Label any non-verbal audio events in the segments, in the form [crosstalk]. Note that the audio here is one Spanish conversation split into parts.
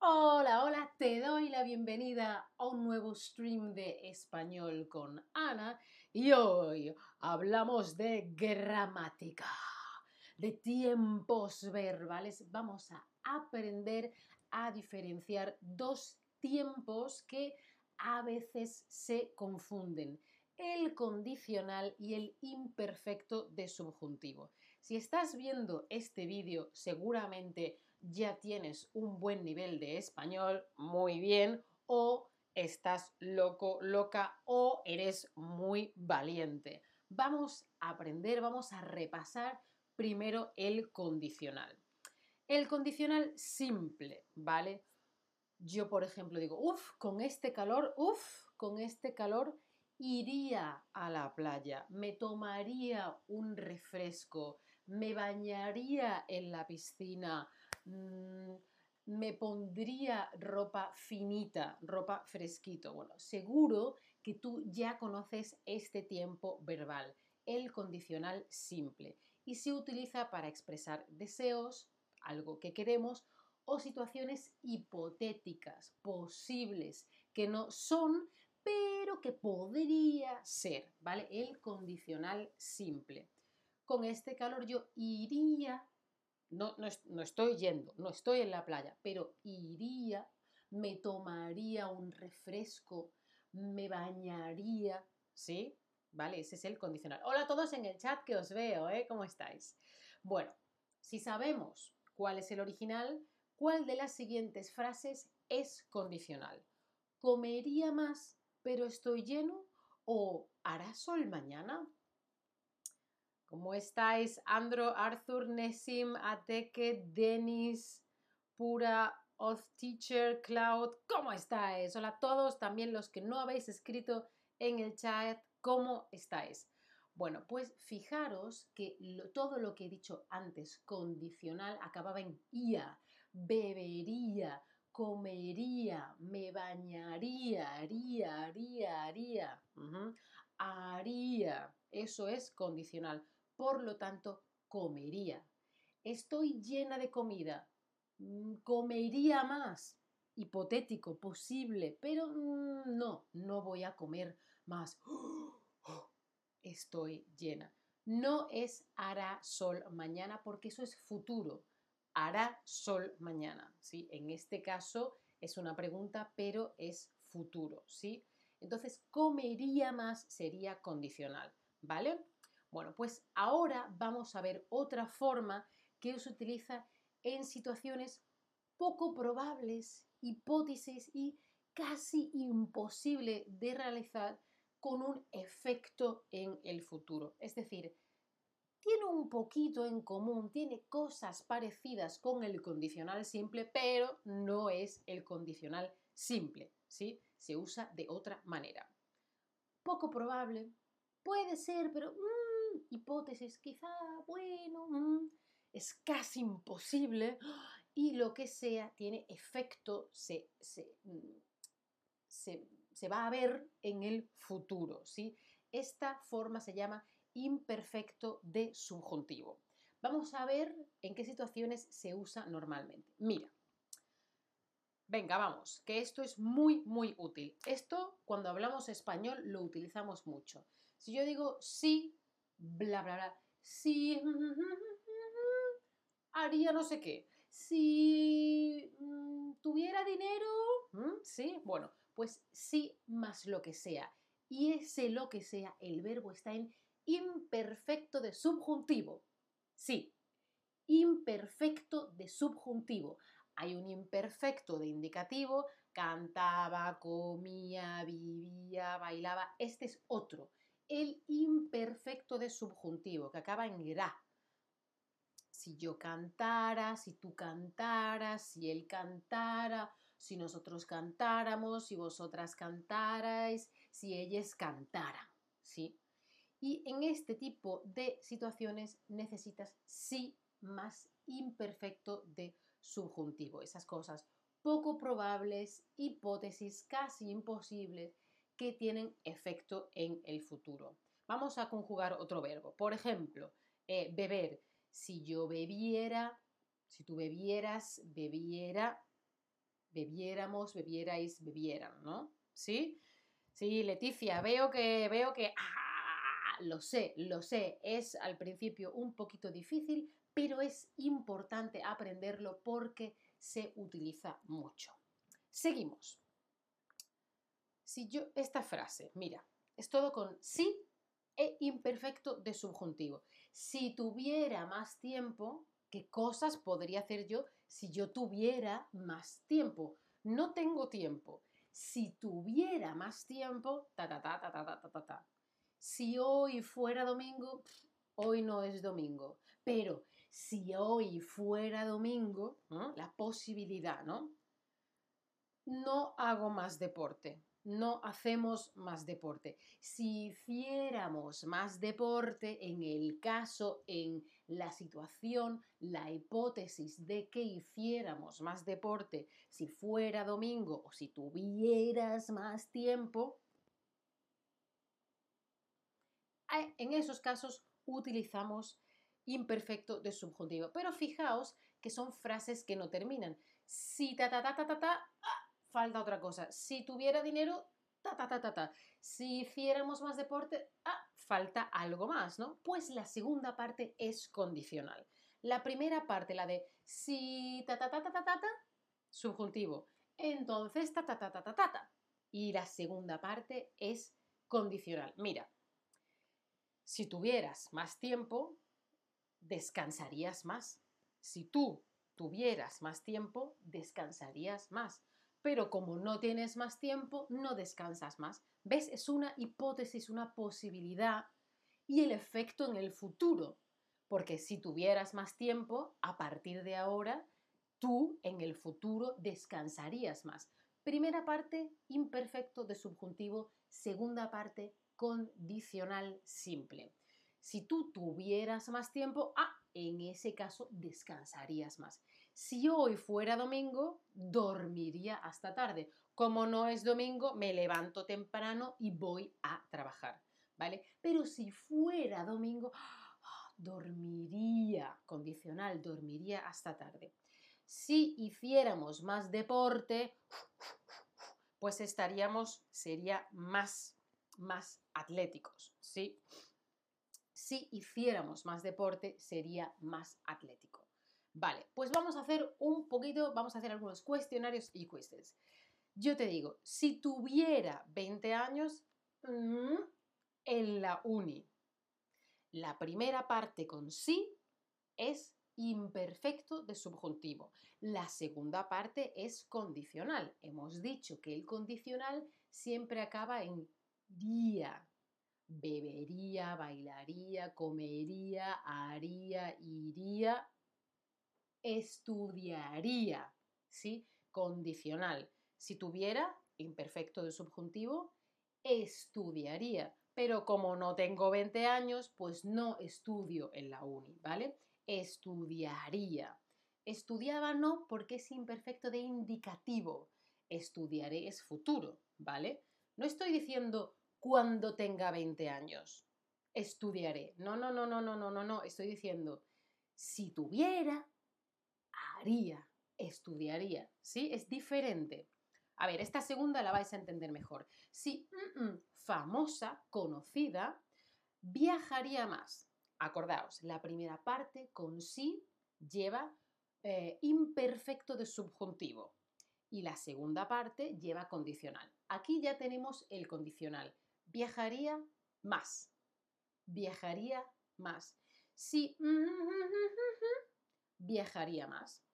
Hola, hola, te doy la bienvenida a un nuevo stream de español con Ana y hoy hablamos de gramática, de tiempos verbales. Vamos a aprender a diferenciar dos tiempos que a veces se confunden, el condicional y el imperfecto de subjuntivo. Si estás viendo este vídeo, seguramente ya tienes un buen nivel de español, muy bien, o estás loco, loca, o eres muy valiente. Vamos a aprender, vamos a repasar primero el condicional. El condicional simple, ¿vale? Yo, por ejemplo, digo, uff, con este calor, uff, con este calor iría a la playa, me tomaría un refresco, me bañaría en la piscina, mm, me pondría ropa finita, ropa fresquito. Bueno, seguro que tú ya conoces este tiempo verbal, el condicional simple, y se utiliza para expresar deseos, algo que queremos, o situaciones hipotéticas, posibles, que no son, pero que podría ser, ¿vale? El condicional simple. Con este calor yo iría, no, no, estoy yendo, no estoy en la playa, pero iría, me tomaría un refresco, me bañaría, ¿sí? ¿Vale? Ese es el condicional. Hola a todos en el chat que os veo, ¿eh? ¿Cómo estáis? Bueno, si sabemos cuál es el original, ¿Cuál de las siguientes frases es condicional? ¿Comería más pero estoy lleno? ¿O hará sol mañana? ¿Cómo estáis? Andro, Arthur, Nessim, Ateke, Denis, Pura, Oth Teacher, Cloud. ¿Cómo estáis? Hola a todos, también los que no habéis escrito en el chat. ¿Cómo estáis? Bueno, pues fijaros que todo lo que he dicho antes, condicional, acababa en ia bebería, comería, me bañaría, haría, haría, haría, haría. Eso es condicional. Por lo tanto, comería. Estoy llena de comida. Mm, comería más. Hipotético, posible, pero mm, no, no voy a comer más. [gasps] Estoy llena. No es hará sol mañana porque eso es futuro hará sol mañana, ¿sí? En este caso es una pregunta, pero es futuro, ¿sí? Entonces, comería más sería condicional, ¿vale? Bueno, pues ahora vamos a ver otra forma que se utiliza en situaciones poco probables, hipótesis y casi imposible de realizar con un efecto en el futuro. Es decir, tiene un poquito en común, tiene cosas parecidas con el condicional simple, pero no es el condicional simple, ¿sí? Se usa de otra manera. Poco probable, puede ser, pero mm, hipótesis, quizá, bueno, mm, es casi imposible y lo que sea tiene efecto, se, mm, se, se va a ver en el futuro, ¿sí? Esta forma se llama imperfecto de subjuntivo. Vamos a ver en qué situaciones se usa normalmente. Mira, venga, vamos, que esto es muy, muy útil. Esto, cuando hablamos español, lo utilizamos mucho. Si yo digo sí, bla, bla, bla, si [laughs] haría no sé qué, si mm, tuviera dinero, sí, bueno, pues sí más lo que sea. Y ese lo que sea, el verbo está en imperfecto de subjuntivo. Sí, imperfecto de subjuntivo. Hay un imperfecto de indicativo, cantaba, comía, vivía, bailaba. Este es otro. El imperfecto de subjuntivo, que acaba en ra. Si yo cantara, si tú cantaras, si él cantara, si nosotros cantáramos, si vosotras cantarais, si ellas cantaran. ¿Sí? Y en este tipo de situaciones necesitas sí más imperfecto de subjuntivo. Esas cosas poco probables, hipótesis casi imposibles, que tienen efecto en el futuro. Vamos a conjugar otro verbo. Por ejemplo, eh, beber. Si yo bebiera, si tú bebieras, bebiera, bebiéramos, bebierais, bebieran, ¿no? ¿Sí? Sí, Leticia, veo que, veo que, ah, lo sé, lo sé, es al principio un poquito difícil, pero es importante aprenderlo porque se utiliza mucho. Seguimos. Si yo, esta frase, mira, es todo con sí e imperfecto de subjuntivo. Si tuviera más tiempo, ¿qué cosas podría hacer yo si yo tuviera más tiempo? No tengo tiempo. Si tuviera más tiempo, ta ta ta ta ta ta ta ta. Si hoy fuera domingo, hoy no es domingo. Pero si hoy fuera domingo, la posibilidad, ¿no? No hago más deporte no hacemos más deporte. Si hiciéramos más deporte, en el caso, en la situación, la hipótesis de que hiciéramos más deporte, si fuera domingo o si tuvieras más tiempo, en esos casos utilizamos imperfecto de subjuntivo. Pero fijaos que son frases que no terminan. Si ta ta ta ta ta ta, falta otra cosa. Si tuviera dinero, ta, ta, ta, ta, ta. Si hiciéramos más deporte, ah, falta algo más, ¿no? Pues la segunda parte es condicional. La primera parte, la de si ta, ta, ta, ta, ta, ta, ta subjuntivo. Entonces, ta, ta, ta, ta, ta, ta, ta. Y la segunda parte es condicional. Mira, si tuvieras más tiempo, descansarías más. Si tú tuvieras más tiempo, descansarías más pero como no tienes más tiempo, no descansas más. ¿Ves? Es una hipótesis, una posibilidad y el efecto en el futuro. Porque si tuvieras más tiempo, a partir de ahora, tú en el futuro descansarías más. Primera parte, imperfecto de subjuntivo. Segunda parte, condicional simple. Si tú tuvieras más tiempo, ah, en ese caso descansarías más. Si hoy fuera domingo, dormiría hasta tarde. Como no es domingo, me levanto temprano y voy a trabajar, ¿vale? Pero si fuera domingo, dormiría, condicional, dormiría hasta tarde. Si hiciéramos más deporte, pues estaríamos, sería más, más atléticos, ¿sí? Si hiciéramos más deporte, sería más atlético. Vale, pues vamos a hacer un poquito, vamos a hacer algunos cuestionarios y quizzes. Yo te digo, si tuviera 20 años, mm, en la uni, la primera parte con sí es imperfecto de subjuntivo. La segunda parte es condicional. Hemos dicho que el condicional siempre acaba en día. Bebería, bailaría, comería, haría, iría, estudiaría, ¿sí? Condicional. Si tuviera imperfecto de subjuntivo, estudiaría. Pero como no tengo 20 años, pues no estudio en la uni, ¿vale? Estudiaría. Estudiaba no porque es imperfecto de indicativo. Estudiaré es futuro, ¿vale? No estoy diciendo cuando tenga 20 años. Estudiaré. No, no, no, no, no, no, no, no. Estoy diciendo si tuviera haría, estudiaría, ¿sí? Es diferente. A ver, esta segunda la vais a entender mejor. Si mm, mm, famosa, conocida, viajaría más. Acordaos, la primera parte con sí lleva eh, imperfecto de subjuntivo y la segunda parte lleva condicional. Aquí ya tenemos el condicional. Viajaría más. Viajaría más. Si [laughs] viajaría más.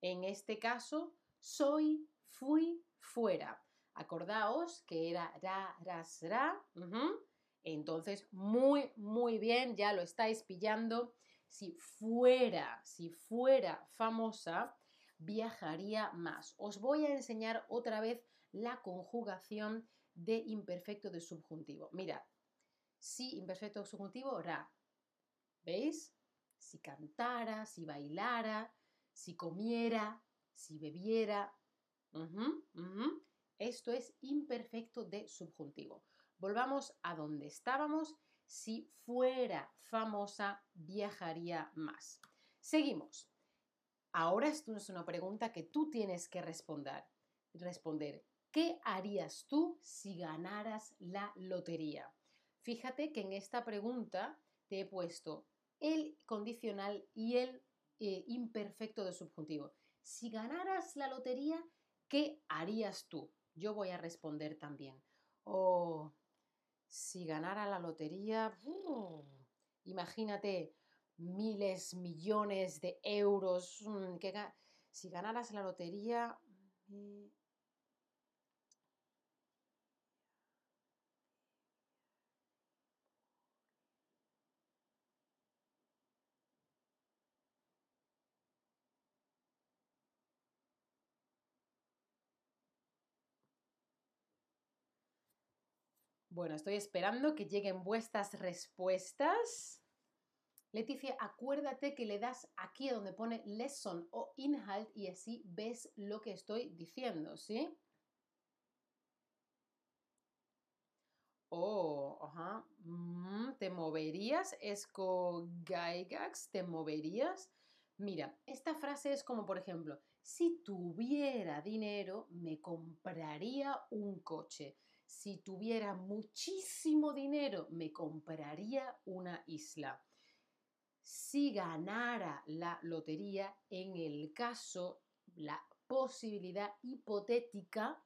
En este caso, soy, fui, fuera. Acordaos que era ra, ras, ra. Entonces, muy, muy bien, ya lo estáis pillando. Si fuera, si fuera famosa, viajaría más. Os voy a enseñar otra vez la conjugación de imperfecto de subjuntivo. Mirad, si imperfecto de subjuntivo, ra. ¿Veis? si cantara, si bailara, si comiera, si bebiera. Esto es imperfecto de subjuntivo. Volvamos a donde estábamos. Si fuera famosa, viajaría más. Seguimos. Ahora esto es una pregunta que tú tienes que responder. Responder. ¿Qué harías tú si ganaras la lotería? Fíjate que en esta pregunta te he puesto el condicional y el eh, imperfecto de subjuntivo. Si ganaras la lotería, ¿qué harías tú? Yo voy a responder también. Oh, si ganara la lotería, ¡uh! imagínate miles, millones de euros. Mm, si ganaras la lotería, Bueno, estoy esperando que lleguen vuestras respuestas. Leticia, acuérdate que le das aquí donde pone lesson o inhalt y así ves lo que estoy diciendo, ¿sí? Oh, ajá. Mm, ¿Te moverías? Esco Gaigax, ¿te moverías? Mira, esta frase es como, por ejemplo, si tuviera dinero, me compraría un coche si tuviera muchísimo dinero, me compraría una isla. Si ganara la lotería, en el caso, la posibilidad hipotética,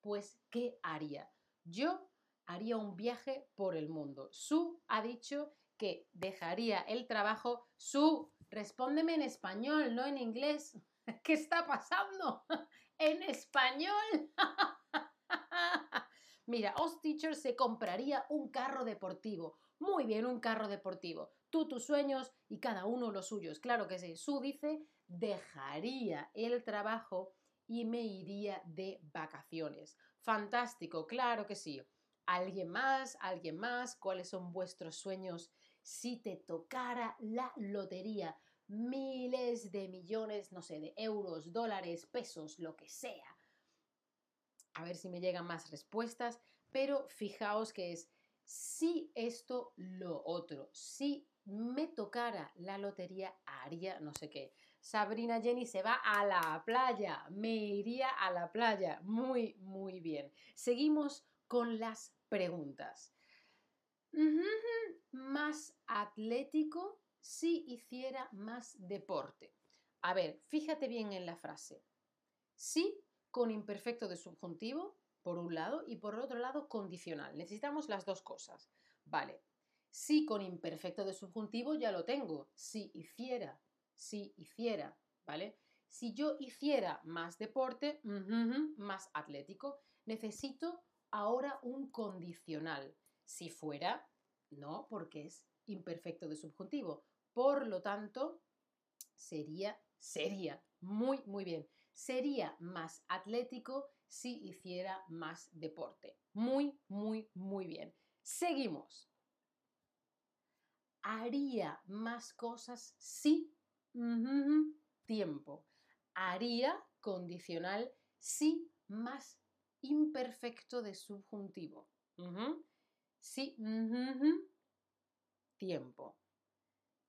pues, ¿qué haría? Yo haría un viaje por el mundo. Su ha dicho que dejaría el trabajo. Su, respóndeme en español, no en inglés. [laughs] ¿Qué está pasando? [laughs] en español. [laughs] Mira, Os Teacher se compraría un carro deportivo. Muy bien, un carro deportivo. Tú tus sueños y cada uno los suyos. Claro que sí. Su dice, dejaría el trabajo y me iría de vacaciones. Fantástico, claro que sí. ¿Alguien más? ¿Alguien más? ¿Cuáles son vuestros sueños si te tocara la lotería? Miles de millones, no sé, de euros, dólares, pesos, lo que sea a ver si me llegan más respuestas, pero fijaos que es si esto, lo otro, si me tocara la lotería, haría no sé qué. Sabrina Jenny se va a la playa, me iría a la playa. Muy, muy bien. Seguimos con las preguntas. Más atlético si hiciera más deporte. A ver, fíjate bien en la frase. Sí con imperfecto de subjuntivo, por un lado, y por otro lado, condicional. Necesitamos las dos cosas. Vale. Si con imperfecto de subjuntivo ya lo tengo. Si hiciera, si hiciera, ¿vale? Si yo hiciera más deporte, más atlético, necesito ahora un condicional. Si fuera, no, porque es imperfecto de subjuntivo. Por lo tanto, sería, sería. Muy, muy bien sería más atlético si hiciera más deporte. Muy, muy, muy bien. Seguimos. Haría más cosas si tiempo. Haría condicional si más imperfecto de subjuntivo. Si tiempo.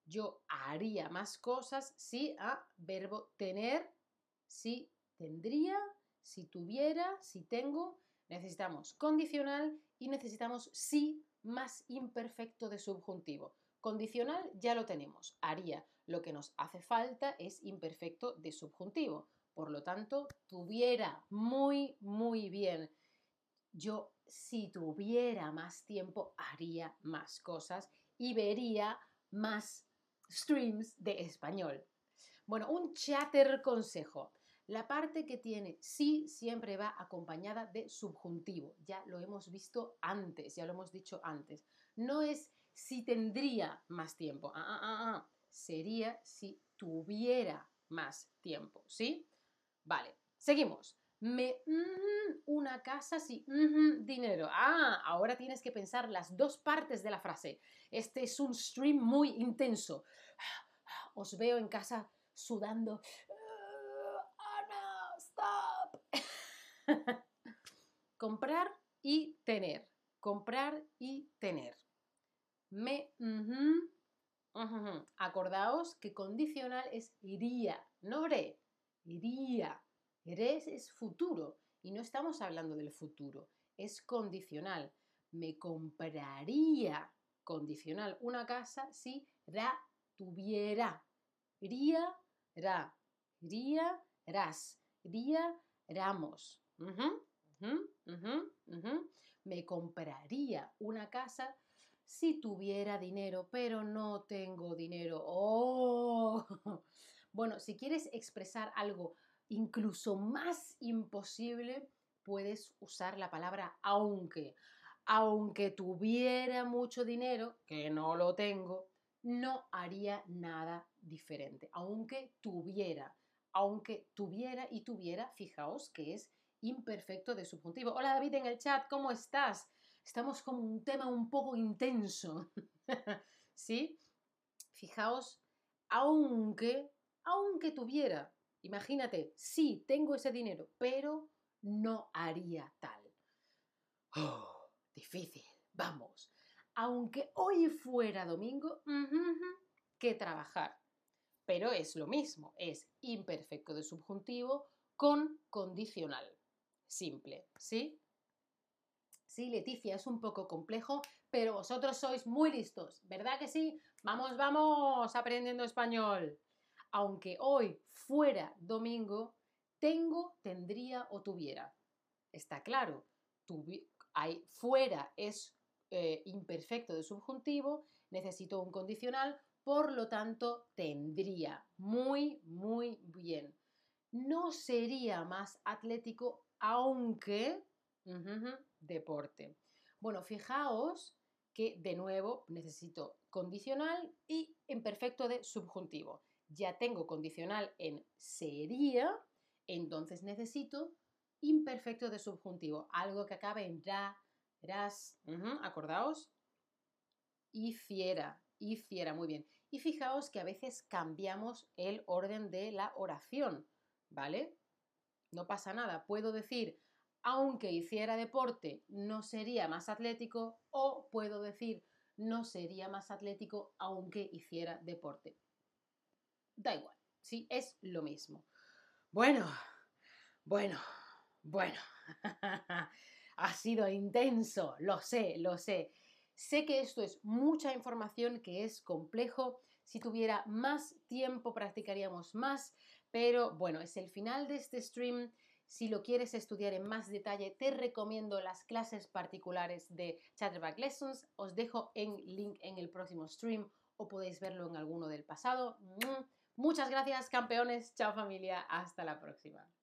Yo haría más cosas si a verbo tener si tendría, si tuviera, si tengo. Necesitamos condicional y necesitamos si más imperfecto de subjuntivo. Condicional ya lo tenemos, haría. Lo que nos hace falta es imperfecto de subjuntivo. Por lo tanto, tuviera muy, muy bien. Yo, si tuviera más tiempo, haría más cosas y vería más streams de español. Bueno, un chatter consejo. La parte que tiene sí siempre va acompañada de subjuntivo. Ya lo hemos visto antes, ya lo hemos dicho antes. No es si tendría más tiempo. Ah, ah, ah. Sería si tuviera más tiempo, ¿sí? Vale, seguimos. Me una casa si dinero. Ah, ahora tienes que pensar las dos partes de la frase. Este es un stream muy intenso. Os veo en casa sudando [laughs] Comprar y tener. Comprar y tener. Me. Acordaos que condicional es iría, no re. Iría. Eres es futuro y no estamos hablando del futuro, es condicional. Me compraría condicional una casa si ra tuviera. Ría, ra. Ría, ras. Ría, ramos. Me compraría una casa si tuviera dinero, pero no tengo dinero. ¡Oh! [laughs] Bueno, si quieres expresar algo incluso más imposible, puedes usar la palabra aunque. Aunque tuviera mucho dinero, que no lo tengo, no haría nada diferente. Aunque tuviera, aunque tuviera y tuviera, fijaos que es imperfecto de subjuntivo. Hola David en el chat, ¿cómo estás? Estamos con un tema un poco intenso. [laughs] ¿Sí? Fijaos, aunque, aunque tuviera, imagínate, sí, tengo ese dinero, pero no haría tal. Oh, difícil, vamos. Aunque hoy fuera domingo, que trabajar. Pero es lo mismo, es imperfecto de subjuntivo con condicional. Simple, ¿sí? Sí, Leticia, es un poco complejo, pero vosotros sois muy listos, ¿verdad que sí? Vamos, vamos, aprendiendo español. Aunque hoy fuera domingo, tengo, tendría o tuviera. Está claro, fuera es eh, imperfecto de subjuntivo, necesito un condicional, por lo tanto tendría. Muy, muy bien. No sería más atlético aunque deporte. Bueno, fijaos que de nuevo necesito condicional y imperfecto de subjuntivo. Ya tengo condicional en sería, entonces necesito imperfecto de subjuntivo, algo que acabe en ra, ras, acordaos, hiciera, hiciera, muy bien. Y fijaos que a veces cambiamos el orden de la oración, ¿vale? No pasa nada, puedo decir aunque hiciera deporte, no sería más atlético o puedo decir no sería más atlético aunque hiciera deporte. Da igual, sí, es lo mismo. Bueno, bueno, bueno. [laughs] ha sido intenso, lo sé, lo sé. Sé que esto es mucha información, que es complejo. Si tuviera más tiempo practicaríamos más, pero bueno, es el final de este stream. Si lo quieres estudiar en más detalle, te recomiendo las clases particulares de Chatterback Lessons. Os dejo en link en el próximo stream o podéis verlo en alguno del pasado. Muchas gracias, campeones. Chao familia. Hasta la próxima.